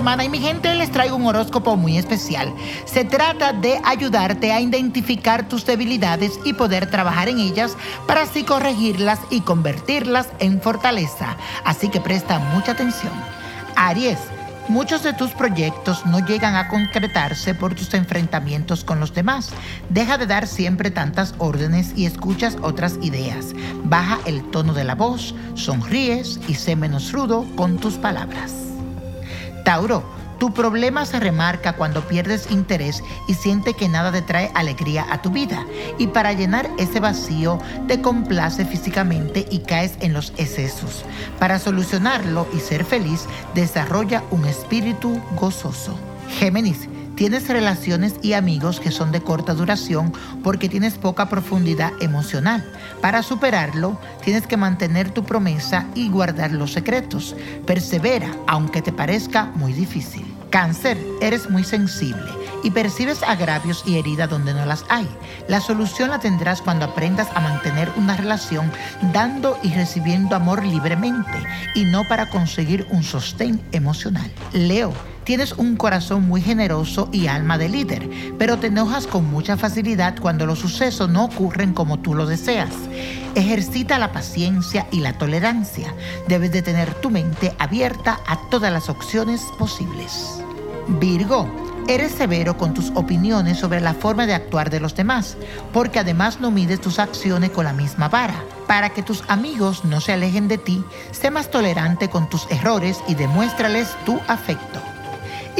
semana y mi gente les traigo un horóscopo muy especial. Se trata de ayudarte a identificar tus debilidades y poder trabajar en ellas para así corregirlas y convertirlas en fortaleza. Así que presta mucha atención. Aries. Muchos de tus proyectos no llegan a concretarse por tus enfrentamientos con los demás. Deja de dar siempre tantas órdenes y escuchas otras ideas. Baja el tono de la voz, sonríes y sé menos rudo con tus palabras. Tauro, tu problema se remarca cuando pierdes interés y siente que nada te trae alegría a tu vida. Y para llenar ese vacío te complace físicamente y caes en los excesos. Para solucionarlo y ser feliz, desarrolla un espíritu gozoso. Géminis, Tienes relaciones y amigos que son de corta duración porque tienes poca profundidad emocional. Para superarlo, tienes que mantener tu promesa y guardar los secretos. Persevera, aunque te parezca muy difícil. Cáncer, eres muy sensible y percibes agravios y heridas donde no las hay. La solución la tendrás cuando aprendas a mantener una relación dando y recibiendo amor libremente y no para conseguir un sostén emocional. Leo, Tienes un corazón muy generoso y alma de líder, pero te enojas con mucha facilidad cuando los sucesos no ocurren como tú lo deseas. Ejercita la paciencia y la tolerancia. Debes de tener tu mente abierta a todas las opciones posibles. Virgo, Eres severo con tus opiniones sobre la forma de actuar de los demás, porque además no mides tus acciones con la misma vara. Para que tus amigos no se alejen de ti, sé más tolerante con tus errores y demuéstrales tu afecto.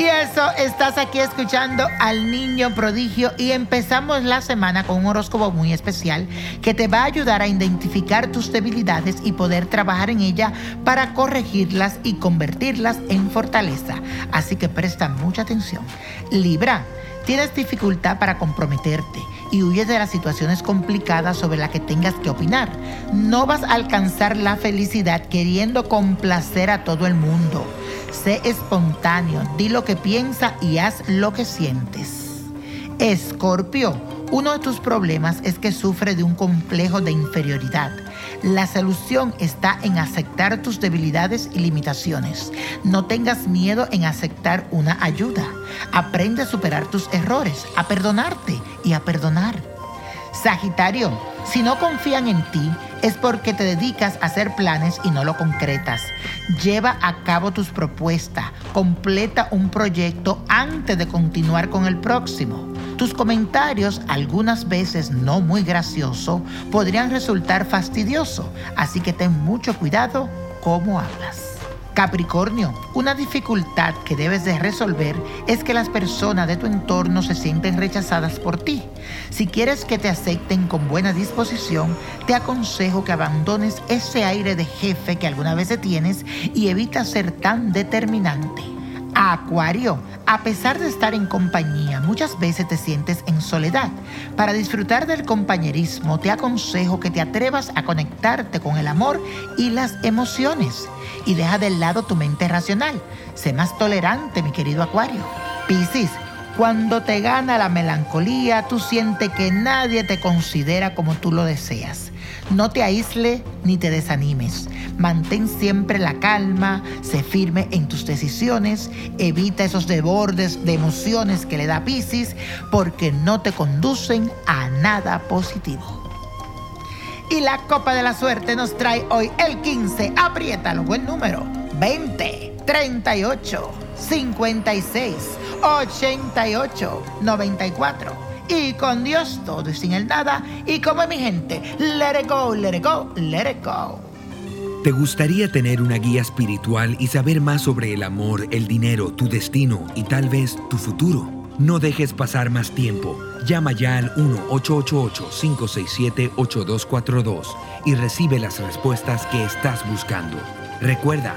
Y eso, estás aquí escuchando al niño prodigio y empezamos la semana con un horóscopo muy especial que te va a ayudar a identificar tus debilidades y poder trabajar en ella para corregirlas y convertirlas en fortaleza. Así que presta mucha atención. Libra, tienes dificultad para comprometerte y huyes de las situaciones complicadas sobre las que tengas que opinar. No vas a alcanzar la felicidad queriendo complacer a todo el mundo. Sé espontáneo, di lo que piensa y haz lo que sientes. Escorpio, uno de tus problemas es que sufre de un complejo de inferioridad. La solución está en aceptar tus debilidades y limitaciones. No tengas miedo en aceptar una ayuda. Aprende a superar tus errores, a perdonarte y a perdonar. Sagitario, si no confían en ti, es porque te dedicas a hacer planes y no lo concretas. Lleva a cabo tus propuestas, completa un proyecto antes de continuar con el próximo. Tus comentarios, algunas veces no muy graciosos, podrían resultar fastidiosos, así que ten mucho cuidado cómo hablas. Capricornio, una dificultad que debes de resolver es que las personas de tu entorno se sienten rechazadas por ti. Si quieres que te acepten con buena disposición, te aconsejo que abandones ese aire de jefe que alguna vez tienes y evita ser tan determinante. Acuario, a pesar de estar en compañía, muchas veces te sientes en soledad. Para disfrutar del compañerismo, te aconsejo que te atrevas a conectarte con el amor y las emociones y deja de lado tu mente racional. Sé más tolerante, mi querido Acuario. Piscis, cuando te gana la melancolía, tú sientes que nadie te considera como tú lo deseas. No te aísle ni te desanimes. Mantén siempre la calma, sé firme en tus decisiones, evita esos debordes de emociones que le da Piscis porque no te conducen a nada positivo. Y la copa de la suerte nos trae hoy el 15. Apriétalo, buen número. 20, 38, 56, 88, 94. Y con Dios todo y sin el nada. Y como mi gente, let it go, let it go, let it go. ¿Te gustaría tener una guía espiritual y saber más sobre el amor, el dinero, tu destino y tal vez tu futuro? No dejes pasar más tiempo. Llama ya al 1-888-567-8242 y recibe las respuestas que estás buscando. Recuerda,